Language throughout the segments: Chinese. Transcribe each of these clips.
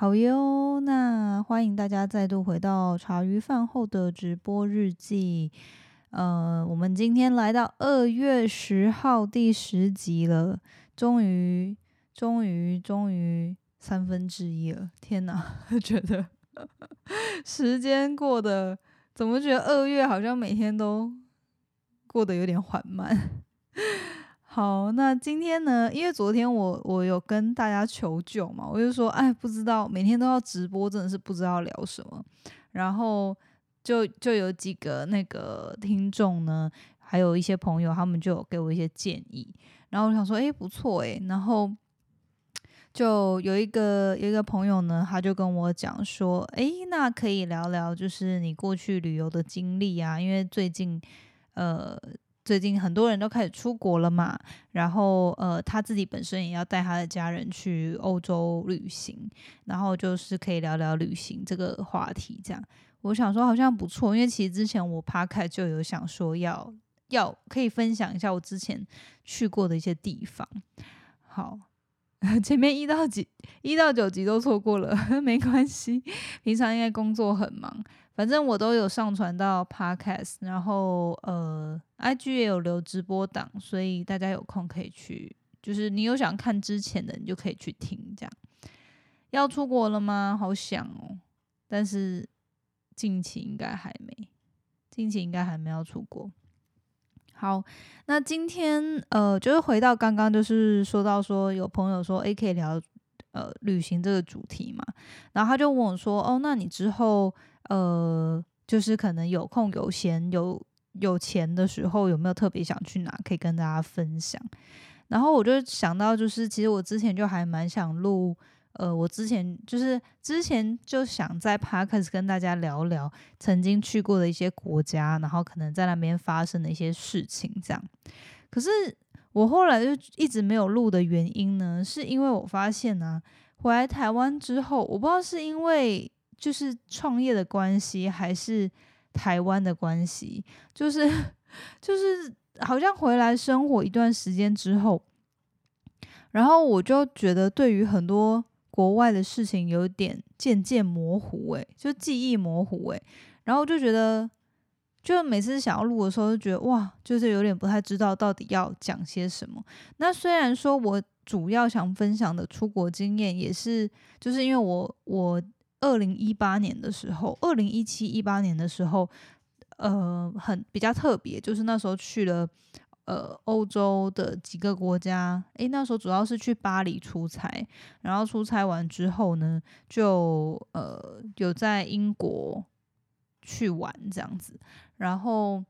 好哟，那欢迎大家再度回到茶余饭后的直播日记。呃，我们今天来到二月十号第十集了，终于，终于，终于三分之一了！天哪，觉得时间过得怎么觉得二月好像每天都过得有点缓慢。好，那今天呢？因为昨天我我有跟大家求救嘛，我就说，哎，不知道每天都要直播，真的是不知道聊什么。然后就就有几个那个听众呢，还有一些朋友，他们就给我一些建议。然后我想说，哎，不错哎。然后就有一个有一个朋友呢，他就跟我讲说，哎，那可以聊聊，就是你过去旅游的经历啊，因为最近呃。最近很多人都开始出国了嘛，然后呃，他自己本身也要带他的家人去欧洲旅行，然后就是可以聊聊旅行这个话题。这样，我想说好像不错，因为其实之前我趴开就有想说要要可以分享一下我之前去过的一些地方。好，前面一到几一到九集都错过了，没关系，平常应该工作很忙。反正我都有上传到 Podcast，然后呃，IG 也有留直播档，所以大家有空可以去，就是你有想看之前的，你就可以去听。这样要出国了吗？好想哦，但是近期应该还没，近期应该还没要出国。好，那今天呃，就是回到刚刚，就是说到说有朋友说，诶，可以聊呃旅行这个主题嘛，然后他就问我说，哦，那你之后。呃，就是可能有空、有闲、有有钱的时候，有没有特别想去哪可以跟大家分享？然后我就想到，就是其实我之前就还蛮想录，呃，我之前就是之前就想在 p a r k a s 跟大家聊聊曾经去过的一些国家，然后可能在那边发生的一些事情这样。可是我后来就一直没有录的原因呢，是因为我发现呢，回来台湾之后，我不知道是因为。就是创业的关系，还是台湾的关系？就是就是好像回来生活一段时间之后，然后我就觉得对于很多国外的事情有点渐渐模糊，诶，就记忆模糊，诶，然后就觉得，就每次想要录的时候，就觉得哇，就是有点不太知道到底要讲些什么。那虽然说我主要想分享的出国经验，也是就是因为我我。二零一八年的时候，二零一七一八年的时候，呃，很比较特别，就是那时候去了呃欧洲的几个国家。诶，那时候主要是去巴黎出差，然后出差完之后呢，就呃有在英国去玩这样子。然后，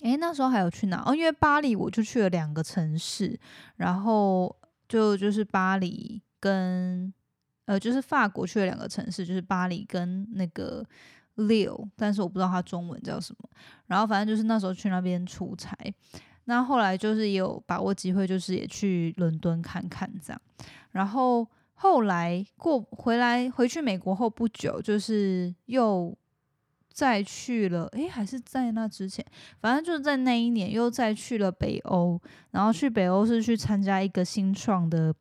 诶，那时候还有去哪？哦，因为巴黎我就去了两个城市，然后就就是巴黎跟。呃，就是法国去了两个城市，就是巴黎跟那个六但是我不知道它中文叫什么。然后反正就是那时候去那边出差，那后来就是也有把握机会，就是也去伦敦看看这样。然后后来过回来回去美国后不久，就是又再去了，诶，还是在那之前，反正就是在那一年又再去了北欧。然后去北欧是去参加一个新创的，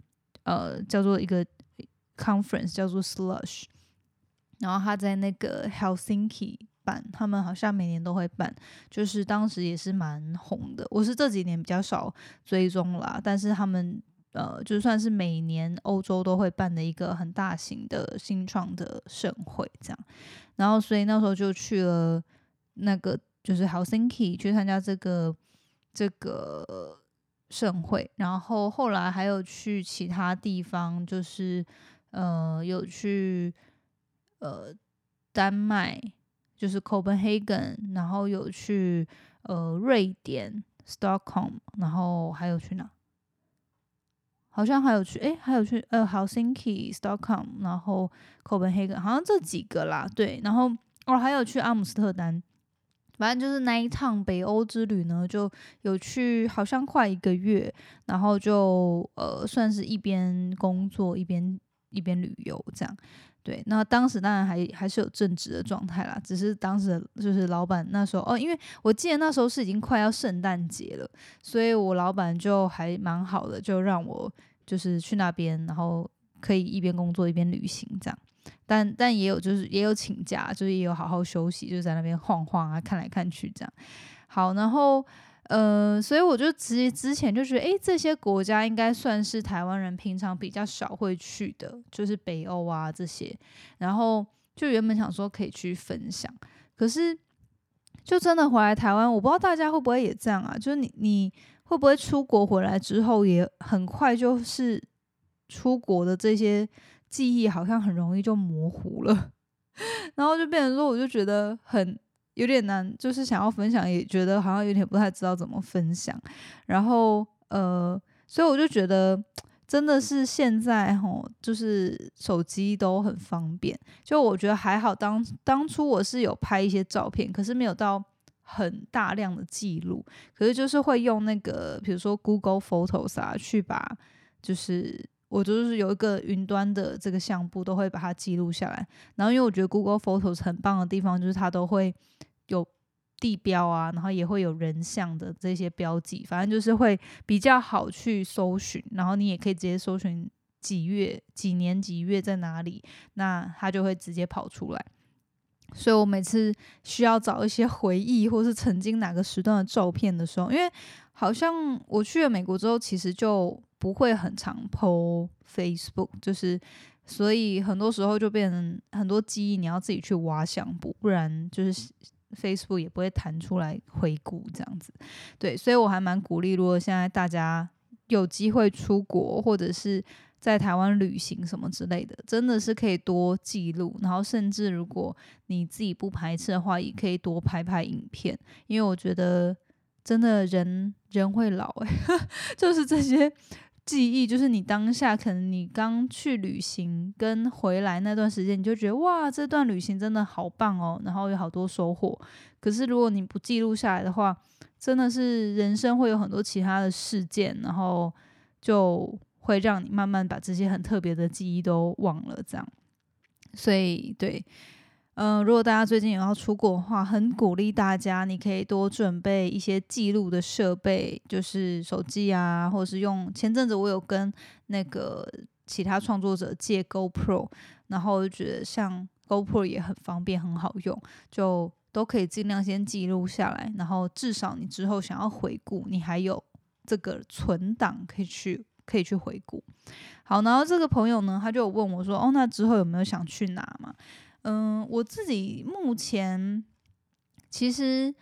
呃，叫做一个。Conference 叫做 Slush，然后他在那个 Helsinki 办，他们好像每年都会办，就是当时也是蛮红的。我是这几年比较少追踪啦，但是他们呃，就算是每年欧洲都会办的一个很大型的新创的盛会这样。然后所以那时候就去了那个就是 Helsinki 去参加这个这个盛会，然后后来还有去其他地方，就是。呃，有去呃丹麦，就是 Copenhagen，然后有去呃瑞典 Stockholm，然后还有去哪？好像还有去，诶，还有去呃 Helsinki Stockholm，然后 Copenhagen，好像这几个啦。对，然后哦还有去阿姆斯特丹，反正就是那一趟北欧之旅呢，就有去，好像快一个月，然后就呃算是一边工作一边。一边旅游这样，对，那当时当然还还是有正职的状态啦，只是当时就是老板那时候哦，因为我记得那时候是已经快要圣诞节了，所以我老板就还蛮好的，就让我就是去那边，然后可以一边工作一边旅行这样。但但也有就是也有请假，就是也有好好休息，就在那边晃晃啊，看来看去这样。好，然后呃，所以我就之之前就觉得，诶，这些国家应该算是台湾人平常比较少会去的，就是北欧啊这些。然后就原本想说可以去分享，可是就真的回来台湾，我不知道大家会不会也这样啊？就是你你会不会出国回来之后，也很快就是出国的这些。记忆好像很容易就模糊了，然后就变成说，我就觉得很有点难，就是想要分享，也觉得好像有点不太知道怎么分享。然后呃，所以我就觉得真的是现在吼，就是手机都很方便。就我觉得还好，当当初我是有拍一些照片，可是没有到很大量的记录，可是就是会用那个比如说 Google Photos 啊，去把就是。我就是有一个云端的这个相簿，都会把它记录下来。然后，因为我觉得 Google Photos 很棒的地方，就是它都会有地标啊，然后也会有人像的这些标记，反正就是会比较好去搜寻。然后你也可以直接搜寻几月、几年几月在哪里，那它就会直接跑出来。所以我每次需要找一些回忆，或是曾经哪个时段的照片的时候，因为好像我去了美国之后，其实就。不会很常 po Facebook，就是所以很多时候就变成很多记忆你要自己去挖相簿，不然就是 Facebook 也不会弹出来回顾这样子。对，所以我还蛮鼓励，如果现在大家有机会出国或者是在台湾旅行什么之类的，真的是可以多记录，然后甚至如果你自己不排斥的话，也可以多拍拍影片，因为我觉得真的人人会老诶，就是这些。记忆就是你当下可能你刚去旅行跟回来那段时间，你就觉得哇，这段旅行真的好棒哦，然后有好多收获。可是如果你不记录下来的话，真的是人生会有很多其他的事件，然后就会让你慢慢把这些很特别的记忆都忘了。这样，所以对。嗯，如果大家最近有要出国的话，很鼓励大家，你可以多准备一些记录的设备，就是手机啊，或者是用。前阵子我有跟那个其他创作者借 GoPro，然后就觉得像 GoPro 也很方便，很好用，就都可以尽量先记录下来，然后至少你之后想要回顾，你还有这个存档可以去可以去回顾。好，然后这个朋友呢，他就问我说：“哦，那之后有没有想去哪嘛？”嗯，我自己目前其实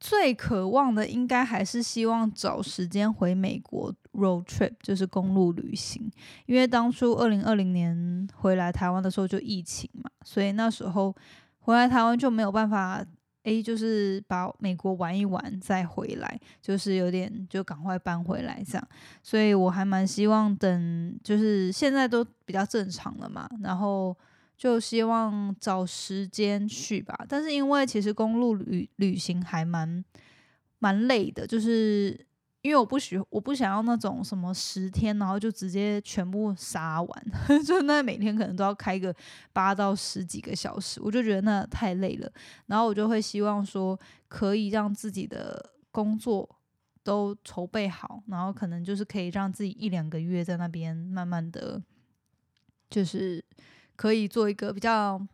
最渴望的，应该还是希望找时间回美国 road trip，就是公路旅行。因为当初二零二零年回来台湾的时候就疫情嘛，所以那时候回来台湾就没有办法，诶，就是把美国玩一玩再回来，就是有点就赶快搬回来这样。所以我还蛮希望等，就是现在都比较正常了嘛，然后。就希望找时间去吧，但是因为其实公路旅旅行还蛮蛮累的，就是因为我不喜我不想要那种什么十天，然后就直接全部杀完，就那每天可能都要开个八到十几个小时，我就觉得那太累了。然后我就会希望说，可以让自己的工作都筹备好，然后可能就是可以让自己一两个月在那边慢慢的就是。可以做一个比较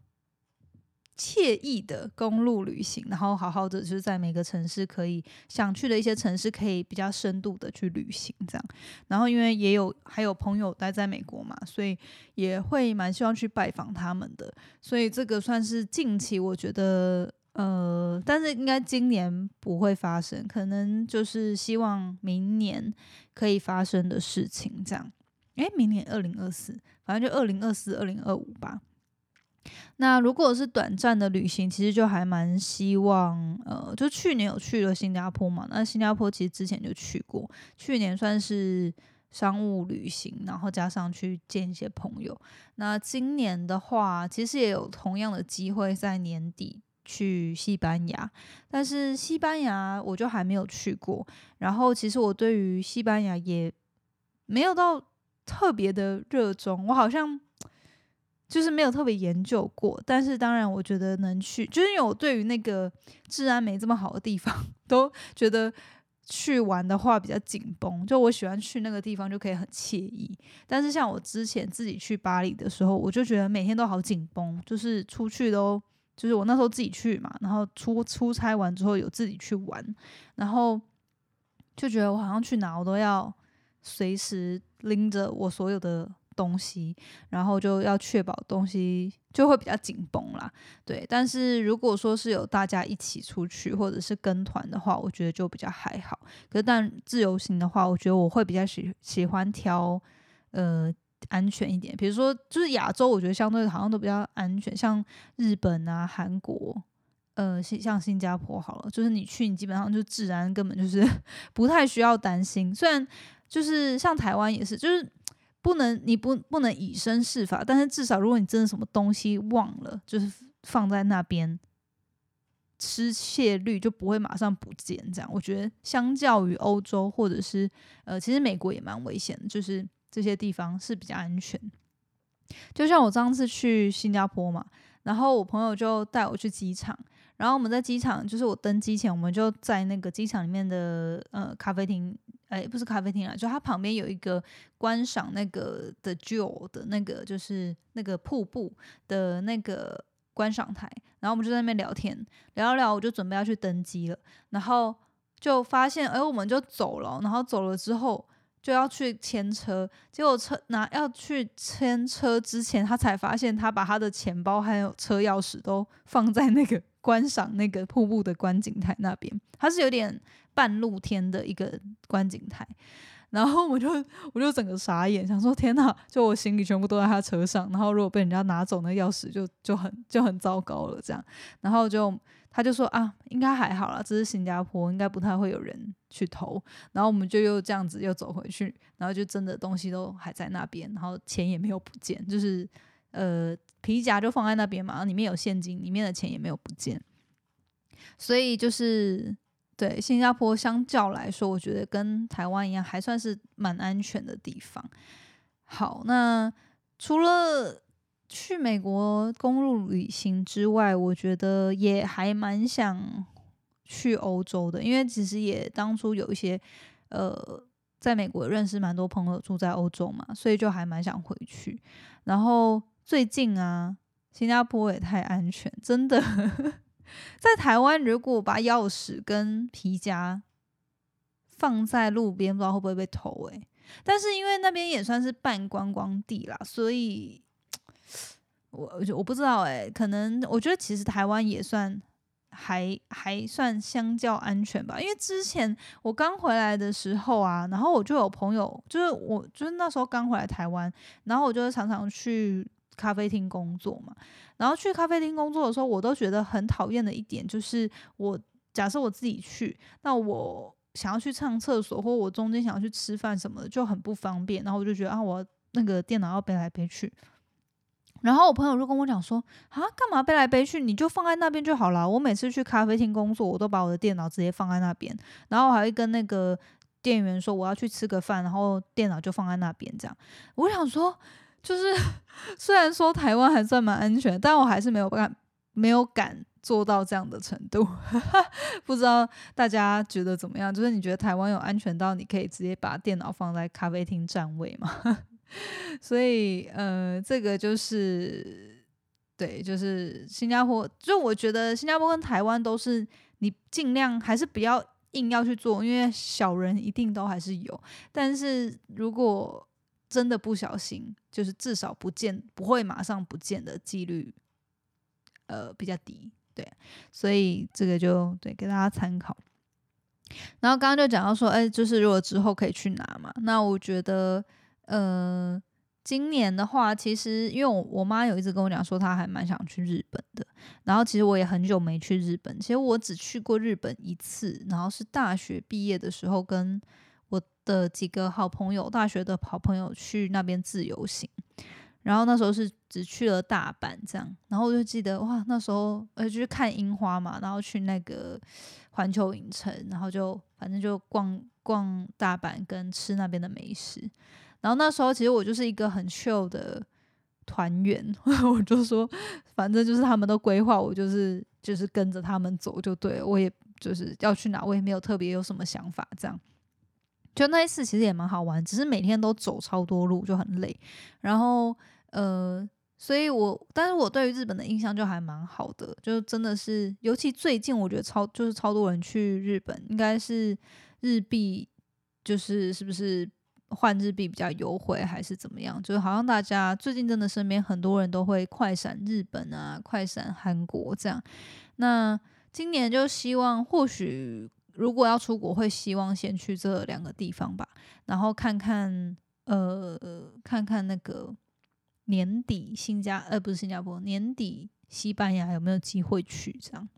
惬意的公路旅行，然后好好的就是在每个城市可以想去的一些城市，可以比较深度的去旅行这样。然后因为也有还有朋友待在美国嘛，所以也会蛮希望去拜访他们的。所以这个算是近期我觉得呃，但是应该今年不会发生，可能就是希望明年可以发生的事情这样。诶，明年二零二四，反正就二零二四、二零二五吧。那如果是短暂的旅行，其实就还蛮希望，呃，就去年有去了新加坡嘛。那新加坡其实之前就去过，去年算是商务旅行，然后加上去见一些朋友。那今年的话，其实也有同样的机会在年底去西班牙，但是西班牙我就还没有去过。然后其实我对于西班牙也没有到。特别的热衷，我好像就是没有特别研究过，但是当然我觉得能去，就是因为我对于那个治安没这么好的地方，都觉得去玩的话比较紧绷，就我喜欢去那个地方就可以很惬意。但是像我之前自己去巴黎的时候，我就觉得每天都好紧绷，就是出去都就是我那时候自己去嘛，然后出出差完之后有自己去玩，然后就觉得我好像去哪我都要随时拎着我所有的。东西，然后就要确保东西就会比较紧绷啦，对。但是如果说是有大家一起出去或者是跟团的话，我觉得就比较还好。可是但自由行的话，我觉得我会比较喜喜欢挑呃安全一点，比如说就是亚洲，我觉得相对好像都比较安全，像日本啊、韩国，呃，像新加坡好了，就是你去你基本上就治安根本就是 不太需要担心。虽然就是像台湾也是，就是。不能，你不不能以身试法，但是至少如果你真的什么东西忘了，就是放在那边，失窃率就不会马上不见。这样，我觉得相较于欧洲或者是呃，其实美国也蛮危险的，就是这些地方是比较安全。就像我上次去新加坡嘛，然后我朋友就带我去机场，然后我们在机场，就是我登机前，我们就在那个机场里面的呃咖啡厅。哎，不是咖啡厅啊，就它旁边有一个观赏那个的旧的那个，就是那个瀑布的那个观赏台。然后我们就在那边聊天，聊聊，我就准备要去登机了。然后就发现，哎，我们就走了。然后走了之后就要去牵车，结果车拿要去牵车之前，他才发现他把他的钱包还有车钥匙都放在那个观赏那个瀑布的观景台那边。它是有点。半露天的一个观景台，然后我就 我就整个傻眼，想说天哪！就我行李全部都在他车上，然后如果被人家拿走那钥匙，就就很就很糟糕了。这样，然后就他就说啊，应该还好啦，这是新加坡，应该不太会有人去偷。然后我们就又这样子又走回去，然后就真的东西都还在那边，然后钱也没有不见，就是呃皮夹就放在那边嘛，里面有现金，里面的钱也没有不见，所以就是。对新加坡相较来说，我觉得跟台湾一样，还算是蛮安全的地方。好，那除了去美国公路旅行之外，我觉得也还蛮想去欧洲的，因为其实也当初有一些呃，在美国认识蛮多朋友住在欧洲嘛，所以就还蛮想回去。然后最近啊，新加坡也太安全，真的。在台湾，如果把钥匙跟皮夹放在路边，不知道会不会被偷诶。但是因为那边也算是半观光地啦，所以我我我不知道诶，可能我觉得其实台湾也算还还算相较安全吧。因为之前我刚回来的时候啊，然后我就有朋友，就是我就是那时候刚回来台湾，然后我就常常去咖啡厅工作嘛。然后去咖啡厅工作的时候，我都觉得很讨厌的一点就是，我假设我自己去，那我想要去上厕所，或我中间想要去吃饭什么的，就很不方便。然后我就觉得啊，我那个电脑要背来背去。然后我朋友就跟我讲说啊，干嘛背来背去？你就放在那边就好了。我每次去咖啡厅工作，我都把我的电脑直接放在那边，然后还会跟那个店员说我要去吃个饭，然后电脑就放在那边这样。我想说。就是 虽然说台湾还算蛮安全，但我还是没有敢没有敢做到这样的程度。不知道大家觉得怎么样？就是你觉得台湾有安全到你可以直接把电脑放在咖啡厅占位吗？所以呃，这个就是对，就是新加坡。就我觉得新加坡跟台湾都是你尽量还是不要硬要去做，因为小人一定都还是有。但是如果真的不小心，就是至少不见不会马上不见的几率，呃，比较低，对，所以这个就对给大家参考。然后刚刚就讲到说，哎，就是如果之后可以去拿嘛，那我觉得，呃，今年的话，其实因为我我妈有一直跟我讲说，她还蛮想去日本的。然后其实我也很久没去日本，其实我只去过日本一次，然后是大学毕业的时候跟。我的几个好朋友，大学的好朋友去那边自由行，然后那时候是只去了大阪这样，然后我就记得哇，那时候呃就是看樱花嘛，然后去那个环球影城，然后就反正就逛逛大阪跟吃那边的美食，然后那时候其实我就是一个很 chill 的团员，我就说反正就是他们都规划，我就是就是跟着他们走就对了，我也。就是要去哪，我也没有特别有什么想法。这样，就那一次其实也蛮好玩，只是每天都走超多路，就很累。然后呃，所以我但是我对于日本的印象就还蛮好的，就真的是，尤其最近我觉得超就是超多人去日本，应该是日币就是是不是？换日币比较优惠还是怎么样？就是好像大家最近真的身边很多人都会快闪日本啊，快闪韩国这样。那今年就希望，或许如果要出国，会希望先去这两个地方吧，然后看看呃，看看那个年底新加呃不是新加坡年底西班牙有没有机会去这样。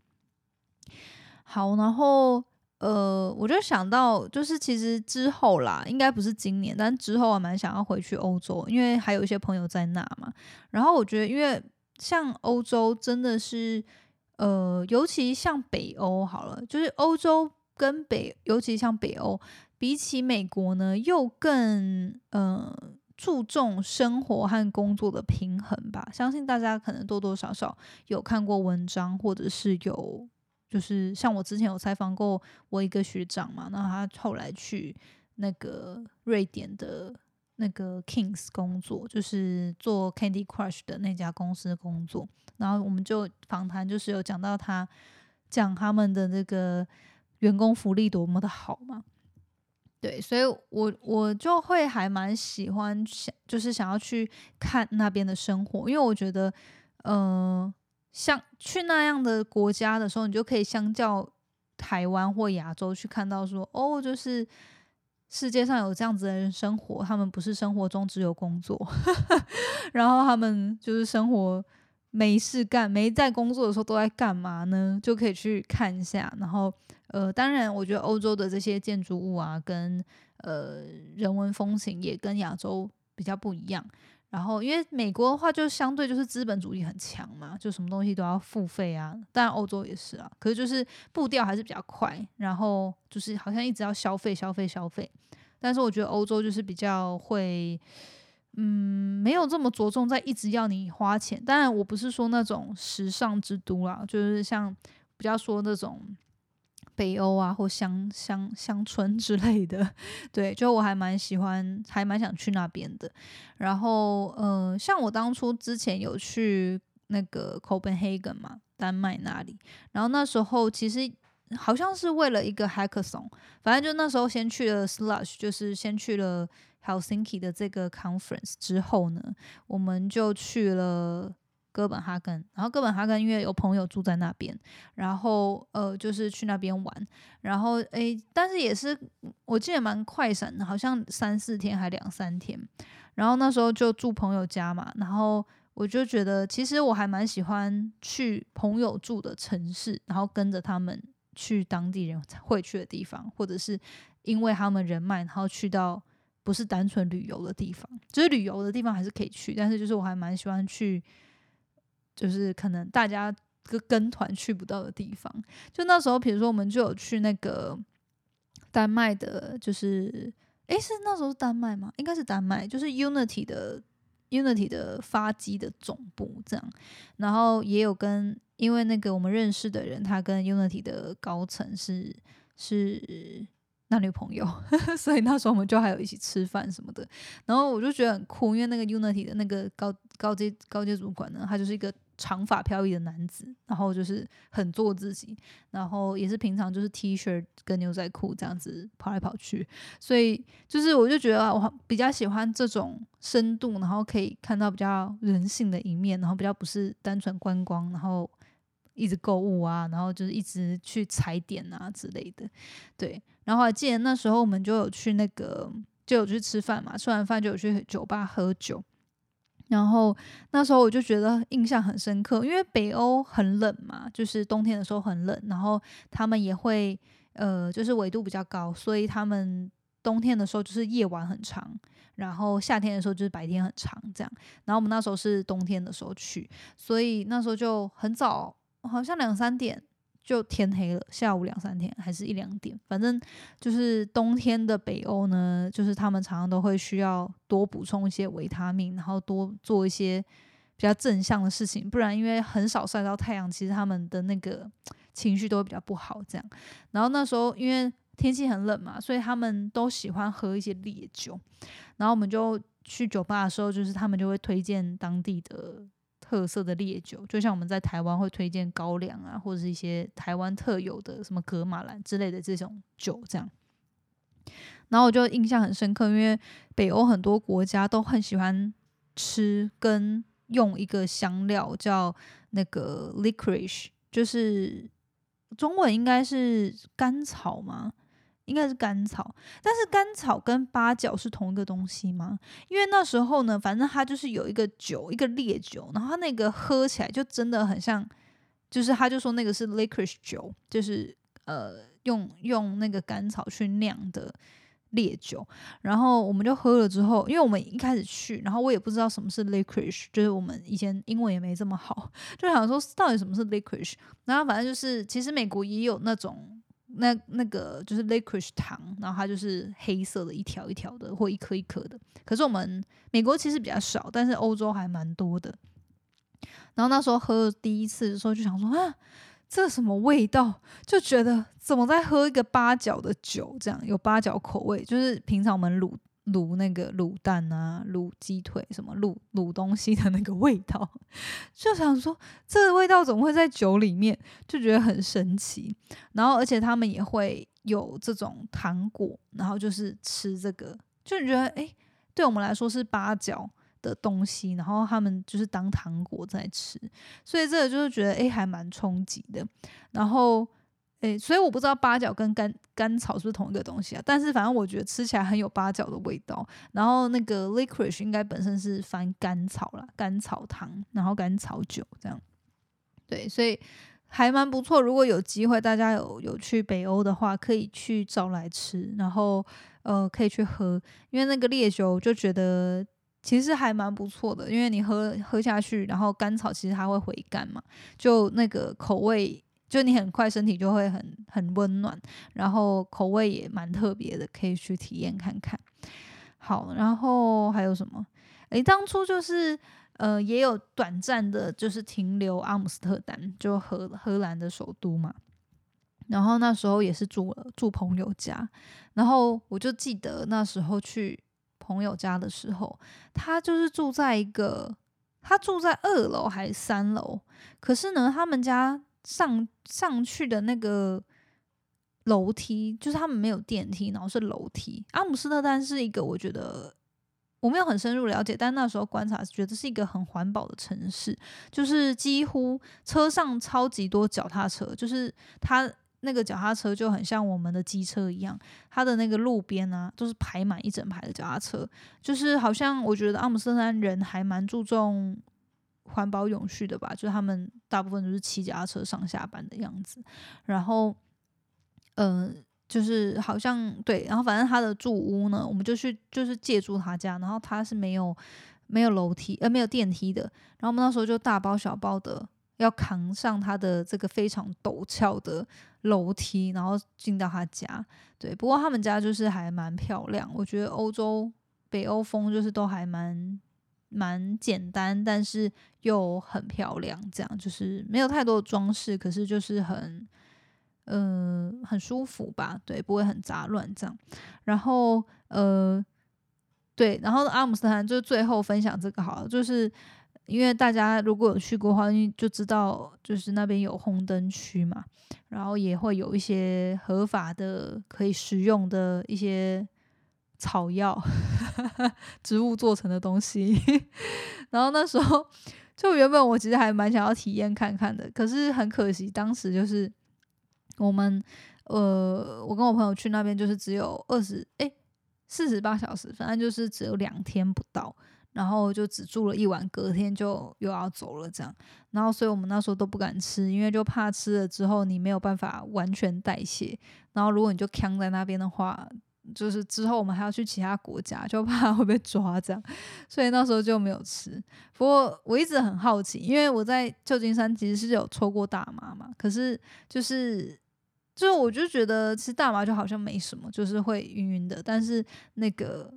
好，然后。呃，我就想到，就是其实之后啦，应该不是今年，但之后我蛮想要回去欧洲，因为还有一些朋友在那嘛。然后我觉得，因为像欧洲真的是，呃，尤其像北欧好了，就是欧洲跟北，尤其像北欧，比起美国呢，又更呃注重生活和工作的平衡吧。相信大家可能多多少少有看过文章，或者是有。就是像我之前有采访过我一个学长嘛，那他后来去那个瑞典的那个 Kings 工作，就是做 Candy Crush 的那家公司工作。然后我们就访谈，就是有讲到他讲他们的那个员工福利多么的好吗。对，所以我我就会还蛮喜欢想，就是想要去看那边的生活，因为我觉得，嗯。像去那样的国家的时候，你就可以相较台湾或亚洲去看到说，哦，就是世界上有这样子的人生活，他们不是生活中只有工作，然后他们就是生活没事干，没在工作的时候都在干嘛呢？就可以去看一下。然后，呃，当然，我觉得欧洲的这些建筑物啊，跟呃人文风情也跟亚洲比较不一样。然后，因为美国的话，就相对就是资本主义很强嘛，就什么东西都要付费啊。当然，欧洲也是啊，可是就是步调还是比较快，然后就是好像一直要消费、消费、消费。但是我觉得欧洲就是比较会，嗯，没有这么着重在一直要你花钱。当然，我不是说那种时尚之都啦，就是像比较说那种。北欧啊，或乡乡乡村之类的，对，就我还蛮喜欢，还蛮想去那边的。然后，呃，像我当初之前有去那个 Copenhagen 嘛，丹麦那里。然后那时候其实好像是为了一个 Hackathon，反正就那时候先去了 Slush，就是先去了 Helsinki 的这个 conference 之后呢，我们就去了。哥本哈根，然后哥本哈根因为有朋友住在那边，然后呃就是去那边玩，然后诶，但是也是我记得蛮快闪的，好像三四天还两三天，然后那时候就住朋友家嘛，然后我就觉得其实我还蛮喜欢去朋友住的城市，然后跟着他们去当地人会去的地方，或者是因为他们人脉，然后去到不是单纯旅游的地方，就是旅游的地方还是可以去，但是就是我还蛮喜欢去。就是可能大家跟跟团去不到的地方，就那时候，比如说我们就有去那个丹麦的，就是诶，是那时候是丹麦吗？应该是丹麦，就是 Unity 的 Unity 的发机的总部这样，然后也有跟因为那个我们认识的人，他跟 Unity 的高层是是。男女朋友，所以那时候我们就还有一起吃饭什么的，然后我就觉得很酷，因为那个 Unity 的那个高高阶高阶主管呢，他就是一个长发飘逸的男子，然后就是很做自己，然后也是平常就是 T 恤跟牛仔裤这样子跑来跑去，所以就是我就觉得我比较喜欢这种深度，然后可以看到比较人性的一面，然后比较不是单纯观光，然后一直购物啊，然后就是一直去踩点啊之类的，对。然后还记得那时候我们就有去那个，就有去吃饭嘛，吃完饭就有去酒吧喝酒。然后那时候我就觉得印象很深刻，因为北欧很冷嘛，就是冬天的时候很冷，然后他们也会呃，就是纬度比较高，所以他们冬天的时候就是夜晚很长，然后夏天的时候就是白天很长这样。然后我们那时候是冬天的时候去，所以那时候就很早，好像两三点。就天黑了，下午两三点还是一两点，反正就是冬天的北欧呢，就是他们常常都会需要多补充一些维他命，然后多做一些比较正向的事情，不然因为很少晒到太阳，其实他们的那个情绪都会比较不好这样。然后那时候因为天气很冷嘛，所以他们都喜欢喝一些烈酒。然后我们就去酒吧的时候，就是他们就会推荐当地的特色的烈酒，就像我们在台湾会推荐高粱啊，或者是一些台湾特有的什么格马兰之类的这种酒这样。然后我就印象很深刻，因为北欧很多国家都很喜欢吃跟用一个香料叫那个 licorice，就是中文应该是甘草吗？应该是甘草，但是甘草跟八角是同一个东西吗？因为那时候呢，反正它就是有一个酒，一个烈酒，然后它那个喝起来就真的很像，就是他就说那个是 licorice 酒，就是呃用用那个甘草去酿的。烈酒，然后我们就喝了之后，因为我们一开始去，然后我也不知道什么是 licorice，就是我们以前英文也没这么好，就想说到底什么是 licorice，然后反正就是其实美国也有那种那那个就是 licorice 糖，然后它就是黑色的一条一条的或一颗一颗的，可是我们美国其实比较少，但是欧洲还蛮多的。然后那时候喝第一次的时候就想说啊。这什么味道？就觉得怎么在喝一个八角的酒，这样有八角口味，就是平常我们卤卤那个卤蛋啊、卤鸡腿什么卤卤东西的那个味道，就想说这个味道怎么会在酒里面？就觉得很神奇。然后而且他们也会有这种糖果，然后就是吃这个，就觉得诶，对我们来说是八角。的东西，然后他们就是当糖果在吃，所以这个就是觉得诶还蛮冲击的。然后诶，所以我不知道八角跟甘甘草是不是同一个东西啊？但是反正我觉得吃起来很有八角的味道。然后那个 licorice 应该本身是翻甘草啦，甘草糖，然后甘草酒这样。对，所以还蛮不错。如果有机会大家有有去北欧的话，可以去找来吃，然后呃可以去喝，因为那个烈酒就觉得。其实还蛮不错的，因为你喝喝下去，然后甘草其实它会回甘嘛，就那个口味，就你很快身体就会很很温暖，然后口味也蛮特别的，可以去体验看看。好，然后还有什么？诶，当初就是呃也有短暂的，就是停留阿姆斯特丹，就荷荷兰的首都嘛。然后那时候也是住了住朋友家，然后我就记得那时候去。朋友家的时候，他就是住在一个，他住在二楼还是三楼？可是呢，他们家上上去的那个楼梯，就是他们没有电梯，然后是楼梯。阿姆斯特丹是一个，我觉得我没有很深入了解，但那时候观察觉得是一个很环保的城市，就是几乎车上超级多脚踏车，就是他。那个脚踏车就很像我们的机车一样，它的那个路边啊，都是排满一整排的脚踏车，就是好像我觉得阿姆斯特丹人还蛮注重环保永续的吧，就是他们大部分都是骑脚踏车上下班的样子。然后，嗯，就是好像对，然后反正他的住屋呢，我们就去就是借住他家，然后他是没有没有楼梯呃没有电梯的，然后我们那时候就大包小包的。要扛上他的这个非常陡峭的楼梯，然后进到他家。对，不过他们家就是还蛮漂亮。我觉得欧洲北欧风就是都还蛮蛮简单，但是又很漂亮。这样就是没有太多的装饰，可是就是很嗯很舒服吧？对，不会很杂乱这样。然后呃对，然后阿姆斯特丹就最后分享这个好了，就是。因为大家如果有去过的话，就知道就是那边有红灯区嘛，然后也会有一些合法的可以食用的一些草药、植物做成的东西。然后那时候就原本我其实还蛮想要体验看看的，可是很可惜，当时就是我们呃，我跟我朋友去那边就是只有二十哎四十八小时，反正就是只有两天不到。然后就只住了一晚，隔天就又要走了，这样。然后，所以我们那时候都不敢吃，因为就怕吃了之后你没有办法完全代谢。然后，如果你就扛在那边的话，就是之后我们还要去其他国家，就怕会被抓这样。所以那时候就没有吃。不过我一直很好奇，因为我在旧金山其实是有抽过大麻嘛，可是就是就是我就觉得吃大麻就好像没什么，就是会晕晕的。但是那个。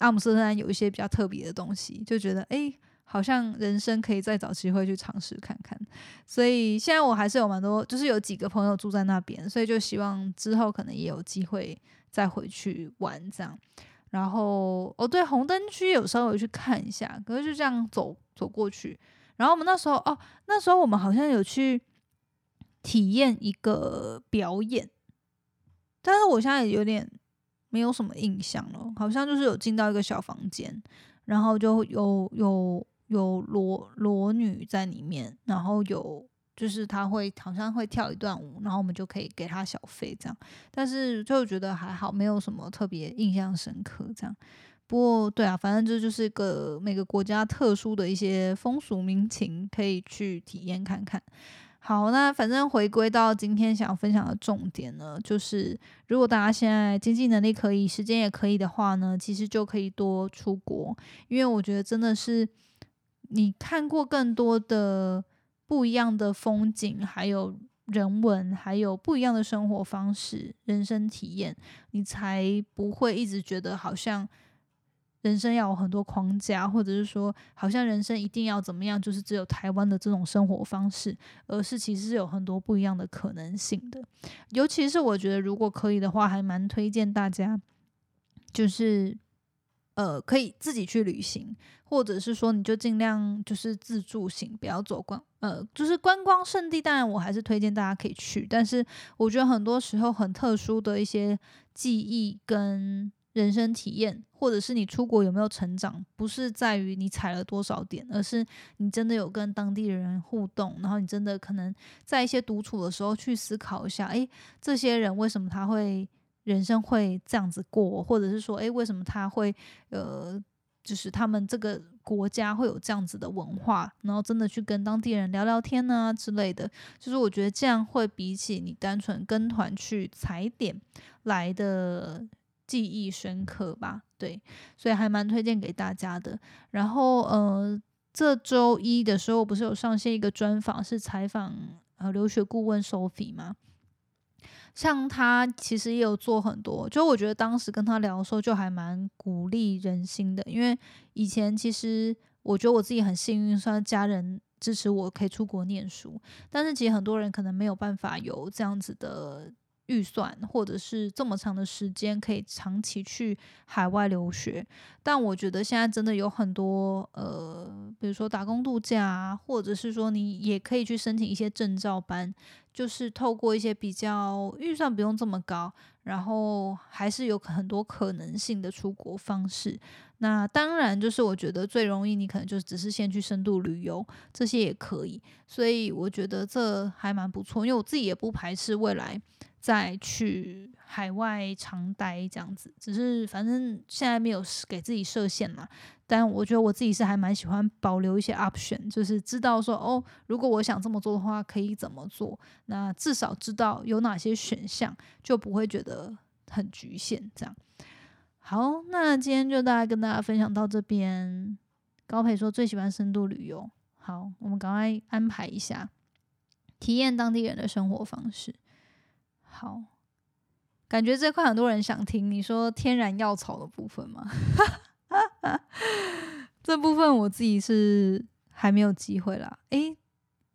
阿姆斯特丹有一些比较特别的东西，就觉得哎，好像人生可以再找机会去尝试看看。所以现在我还是有蛮多，就是有几个朋友住在那边，所以就希望之后可能也有机会再回去玩这样。然后哦，对，红灯区有稍微去看一下，可是就这样走走过去。然后我们那时候哦，那时候我们好像有去体验一个表演，但是我现在有点没有什么印象了，好像就是有进到一个小房间，然后就有有有裸裸女在里面，然后有。就是他会好像会跳一段舞，然后我们就可以给他小费这样，但是就觉得还好，没有什么特别印象深刻这样。不过对啊，反正这就是个每个国家特殊的一些风俗民情，可以去体验看看。好，那反正回归到今天想要分享的重点呢，就是如果大家现在经济能力可以，时间也可以的话呢，其实就可以多出国，因为我觉得真的是你看过更多的。不一样的风景，还有人文，还有不一样的生活方式、人生体验，你才不会一直觉得好像人生要有很多框架，或者是说好像人生一定要怎么样，就是只有台湾的这种生活方式，而是其实是有很多不一样的可能性的。尤其是我觉得，如果可以的话，还蛮推荐大家，就是。呃，可以自己去旅行，或者是说你就尽量就是自助行，不要走观呃，就是观光圣地。当然，我还是推荐大家可以去，但是我觉得很多时候很特殊的一些记忆跟人生体验，或者是你出国有没有成长，不是在于你踩了多少点，而是你真的有跟当地人互动，然后你真的可能在一些独处的时候去思考一下，诶，这些人为什么他会。人生会这样子过，或者是说，诶，为什么他会，呃，就是他们这个国家会有这样子的文化，然后真的去跟当地人聊聊天呢之类的，就是我觉得这样会比起你单纯跟团去踩点来的记忆深刻吧。对，所以还蛮推荐给大家的。然后，呃，这周一的时候不是有上线一个专访，是采访呃留学顾问 Sophie 吗？像他其实也有做很多，就我觉得当时跟他聊的时候，就还蛮鼓励人心的。因为以前其实我觉得我自己很幸运，算家人支持我可以出国念书，但是其实很多人可能没有办法有这样子的。预算或者是这么长的时间可以长期去海外留学，但我觉得现在真的有很多呃，比如说打工度假啊，或者是说你也可以去申请一些证照班，就是透过一些比较预算不用这么高，然后还是有很多可能性的出国方式。那当然就是我觉得最容易，你可能就只是先去深度旅游，这些也可以。所以我觉得这还蛮不错，因为我自己也不排斥未来。再去海外长待这样子，只是反正现在没有给自己设限嘛。但我觉得我自己是还蛮喜欢保留一些 option，就是知道说哦，如果我想这么做的话，可以怎么做。那至少知道有哪些选项，就不会觉得很局限。这样好，那今天就大概跟大家分享到这边。高培说最喜欢深度旅游，好，我们赶快安排一下，体验当地人的生活方式。好，感觉这块很多人想听。你说天然药草的部分吗？这部分我自己是还没有机会啦。诶，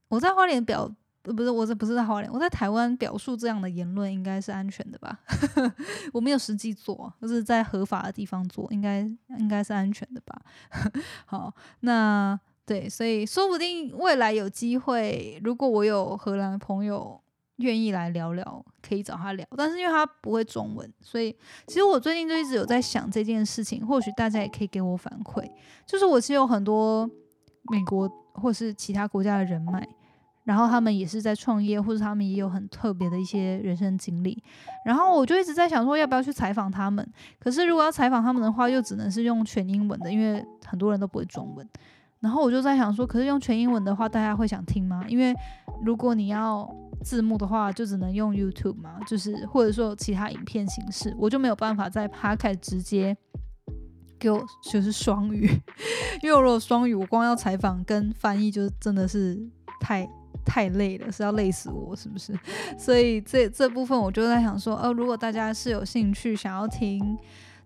我在花莲表，不是我这不是在花莲，我在台湾表述这样的言论应该是安全的吧？我没有实际做，就是在合法的地方做，应该应该是安全的吧？好，那对，所以说不定未来有机会，如果我有荷兰朋友。愿意来聊聊，可以找他聊，但是因为他不会中文，所以其实我最近就一直有在想这件事情，或许大家也可以给我反馈。就是我其实有很多美国或是其他国家的人脉，然后他们也是在创业，或者他们也有很特别的一些人生经历，然后我就一直在想说要不要去采访他们。可是如果要采访他们的话，又只能是用全英文的，因为很多人都不会中文。然后我就在想说，可是用全英文的话，大家会想听吗？因为如果你要字幕的话，就只能用 YouTube 嘛，就是或者说其他影片形式，我就没有办法在 Podcast 直接给我就是双语，因为如果双语，我光要采访跟翻译，就真的是太太累了，是要累死我，是不是？所以这这部分我就在想说，呃，如果大家是有兴趣想要听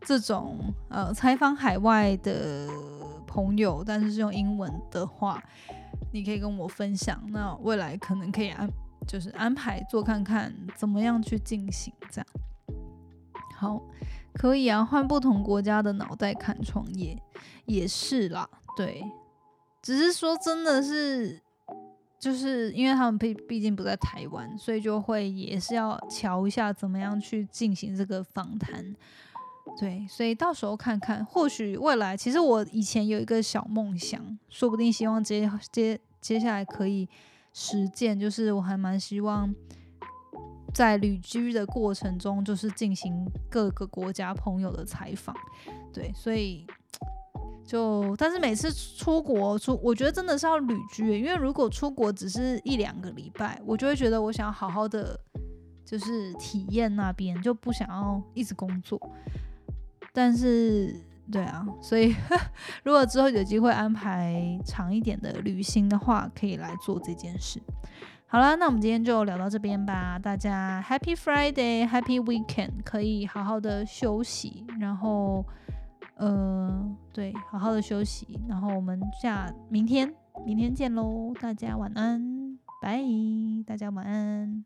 这种呃采访海外的。朋友，但是是用英文的话，你可以跟我分享。那未来可能可以安，就是安排做看看怎么样去进行这样。好，可以啊，换不同国家的脑袋看创业也是啦，对，只是说真的是。就是因为他们毕毕竟不在台湾，所以就会也是要瞧一下怎么样去进行这个访谈。对，所以到时候看看，或许未来，其实我以前有一个小梦想，说不定希望接接接下来可以实践，就是我还蛮希望在旅居的过程中，就是进行各个国家朋友的采访。对，所以。就，但是每次出国出，我觉得真的是要旅居，因为如果出国只是一两个礼拜，我就会觉得我想要好好的就是体验那边，就不想要一直工作。但是，对啊，所以 如果之后有机会安排长一点的旅行的话，可以来做这件事。好了，那我们今天就聊到这边吧，大家 Happy Friday，Happy Weekend，可以好好的休息，然后。呃，对，好好的休息，然后我们下明天，明天见喽，大家晚安，拜，大家晚安，